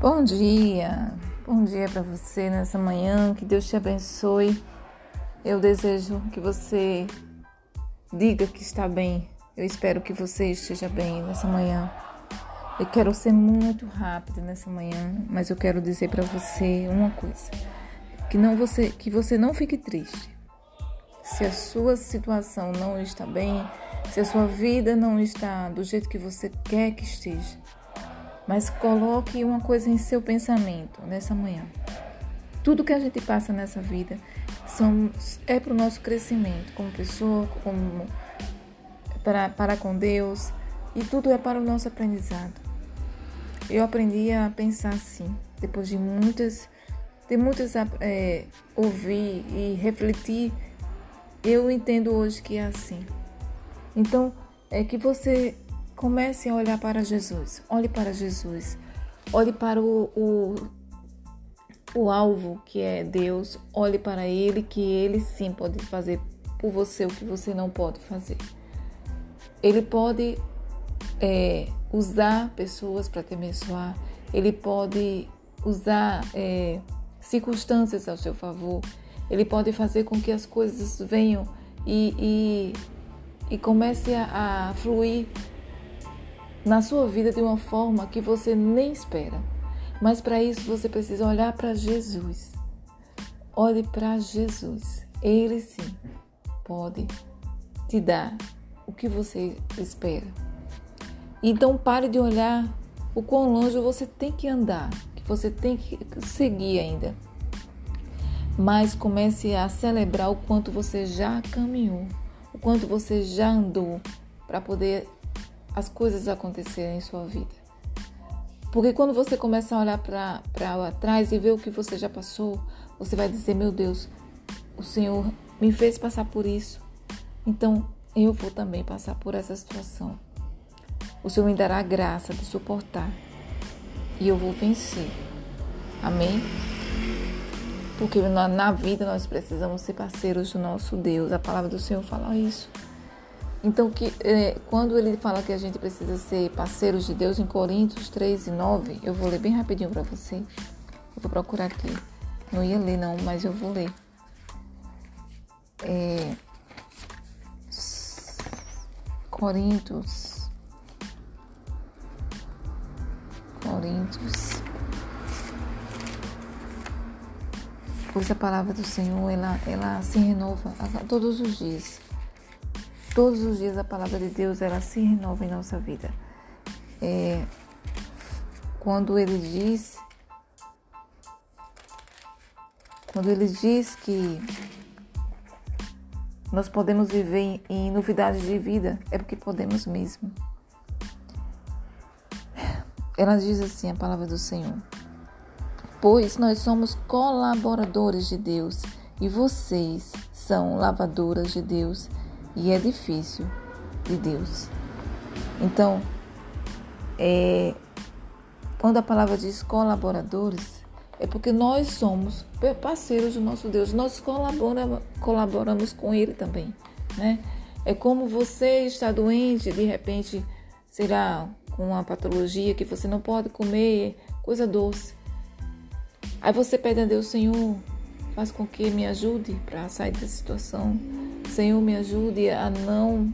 Bom dia, bom dia para você nessa manhã, que Deus te abençoe. Eu desejo que você diga que está bem. Eu espero que você esteja bem nessa manhã. Eu quero ser muito rápida nessa manhã, mas eu quero dizer para você uma coisa: que não você, que você não fique triste. Se a sua situação não está bem, se a sua vida não está do jeito que você quer que esteja, mas coloque uma coisa em seu pensamento nessa manhã. Tudo que a gente passa nessa vida são, é para o nosso crescimento como pessoa, como para, para com Deus, e tudo é para o nosso aprendizado. Eu aprendi a pensar assim, depois de muitas, de muitas é, ouvir e refletir, eu entendo hoje que é assim. Então, é que você Comece a olhar para Jesus. Olhe para Jesus. Olhe para o, o, o alvo que é Deus. Olhe para Ele, que Ele sim pode fazer por você o que você não pode fazer. Ele pode é, usar pessoas para te abençoar. Ele pode usar é, circunstâncias ao seu favor. Ele pode fazer com que as coisas venham e, e, e comece a, a fluir na sua vida de uma forma que você nem espera. Mas para isso você precisa olhar para Jesus. Olhe para Jesus. Ele sim pode te dar o que você espera. Então pare de olhar o quão longe você tem que andar, que você tem que seguir ainda. Mas comece a celebrar o quanto você já caminhou, o quanto você já andou para poder as coisas acontecerem em sua vida. Porque quando você começa a olhar para trás e ver o que você já passou, você vai dizer: Meu Deus, o Senhor me fez passar por isso, então eu vou também passar por essa situação. O Senhor me dará a graça de suportar e eu vou vencer. Amém? Porque na, na vida nós precisamos ser parceiros do nosso Deus. A palavra do Senhor fala isso. Então, que, é, quando ele fala que a gente precisa ser parceiros de Deus, em Coríntios 3 e 9, eu vou ler bem rapidinho para você. Eu vou procurar aqui. Não ia ler, não, mas eu vou ler. É, Coríntios. Coríntios. Pois a palavra do Senhor, ela, ela se renova todos os dias. Todos os dias a palavra de Deus ela se renova em nossa vida. É, quando ele diz, quando ele diz que nós podemos viver em, novidades de vida, é porque podemos mesmo. Ela diz assim a palavra do Senhor. Pois nós somos colaboradores de Deus e vocês são lavadoras de Deus e é difícil de Deus. Então, é, quando a palavra diz colaboradores, é porque nós somos parceiros do nosso Deus, nós colaboramos, colaboramos com Ele também, né? É como você está doente, de repente, será com uma patologia que você não pode comer coisa doce. Aí você pede a Deus, Senhor, faz com que me ajude para sair dessa situação. Senhor, me ajude a não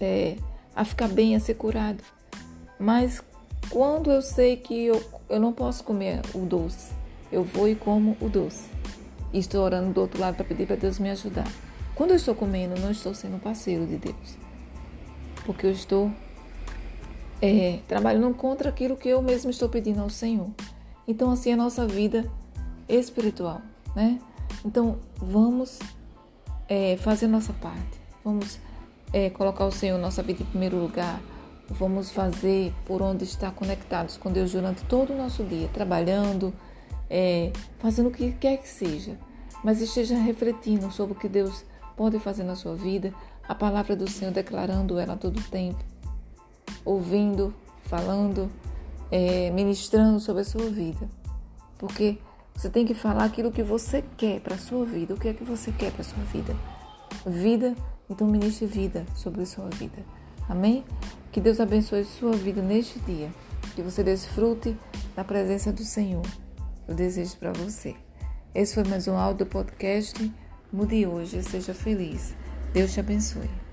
é, a ficar bem, a ser curado. Mas quando eu sei que eu, eu não posso comer o doce, eu vou e como o doce. E estou orando do outro lado para pedir para Deus me ajudar. Quando eu estou comendo, não estou sendo parceiro de Deus. Porque eu estou é, trabalhando contra aquilo que eu mesmo estou pedindo ao Senhor. Então, assim é a nossa vida espiritual, né? Então, vamos é, fazer nossa parte. Vamos é, colocar o Senhor nossa vida em primeiro lugar. Vamos fazer por onde estar conectados com Deus durante todo o nosso dia, trabalhando, é, fazendo o que quer que seja, mas esteja refletindo sobre o que Deus pode fazer na sua vida, a palavra do Senhor declarando ela todo o tempo, ouvindo, falando, é, ministrando sobre a sua vida, porque você tem que falar aquilo que você quer para a sua vida. O que é que você quer para a sua vida? Vida, então ministre vida sobre a sua vida. Amém? Que Deus abençoe sua vida neste dia. Que você desfrute na presença do Senhor. Eu desejo para você. Esse foi mais um áudio podcast. Mude hoje, seja feliz. Deus te abençoe.